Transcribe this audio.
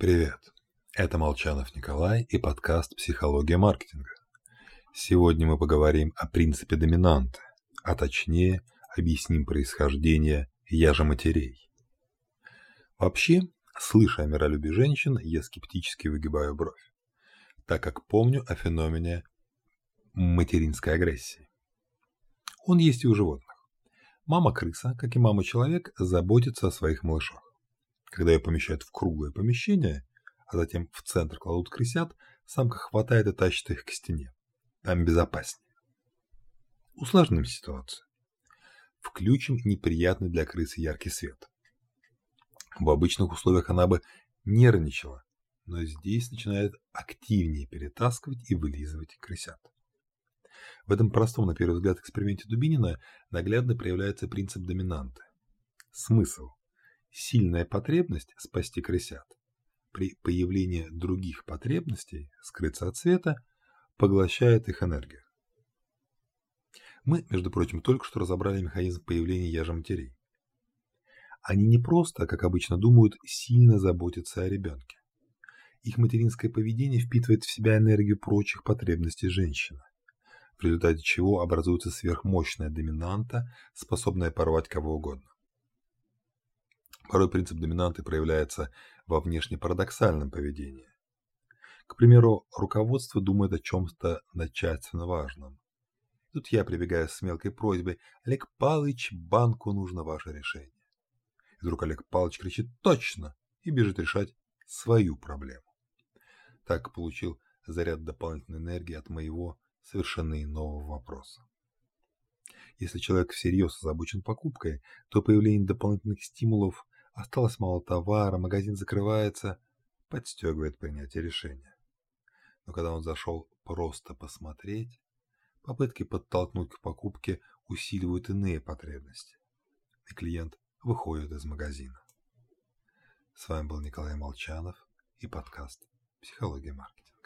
Привет! Это Молчанов Николай и подкаст «Психология маркетинга». Сегодня мы поговорим о принципе доминанты, а точнее объясним происхождение яжа-матерей. Вообще, слыша о миролюбии женщин, я скептически выгибаю бровь, так как помню о феномене материнской агрессии. Он есть и у животных. Мама-крыса, как и мама-человек, заботится о своих малышах. Когда ее помещают в круглое помещение, а затем в центр кладут крысят, самка хватает и тащит их к стене. Там безопаснее. Усложним ситуацию. Включим неприятный для крысы яркий свет. В обычных условиях она бы нервничала, но здесь начинает активнее перетаскивать и вылизывать крысят. В этом простом, на первый взгляд, эксперименте Дубинина наглядно проявляется принцип доминанты. Смысл сильная потребность спасти крысят при появлении других потребностей скрыться от света поглощает их энергию. Мы, между прочим, только что разобрали механизм появления яжематерей. Они не просто, как обычно думают, сильно заботятся о ребенке. Их материнское поведение впитывает в себя энергию прочих потребностей женщины, в результате чего образуется сверхмощная доминанта, способная порвать кого угодно. Порой принцип доминанты проявляется во внешне парадоксальном поведении. К примеру, руководство думает о чем-то начальственно важном. Тут я прибегаю с мелкой просьбой «Олег Палыч, банку нужно ваше решение». И вдруг Олег Палыч кричит «Точно!» и бежит решать свою проблему. Так получил заряд дополнительной энергии от моего совершенно иного вопроса. Если человек всерьез озабочен покупкой, то появление дополнительных стимулов Осталось мало товара, магазин закрывается, подстегивает принятие решения. Но когда он зашел просто посмотреть, попытки подтолкнуть к покупке усиливают иные потребности, и клиент выходит из магазина. С вами был Николай Молчанов и подкаст «Психология маркетинга».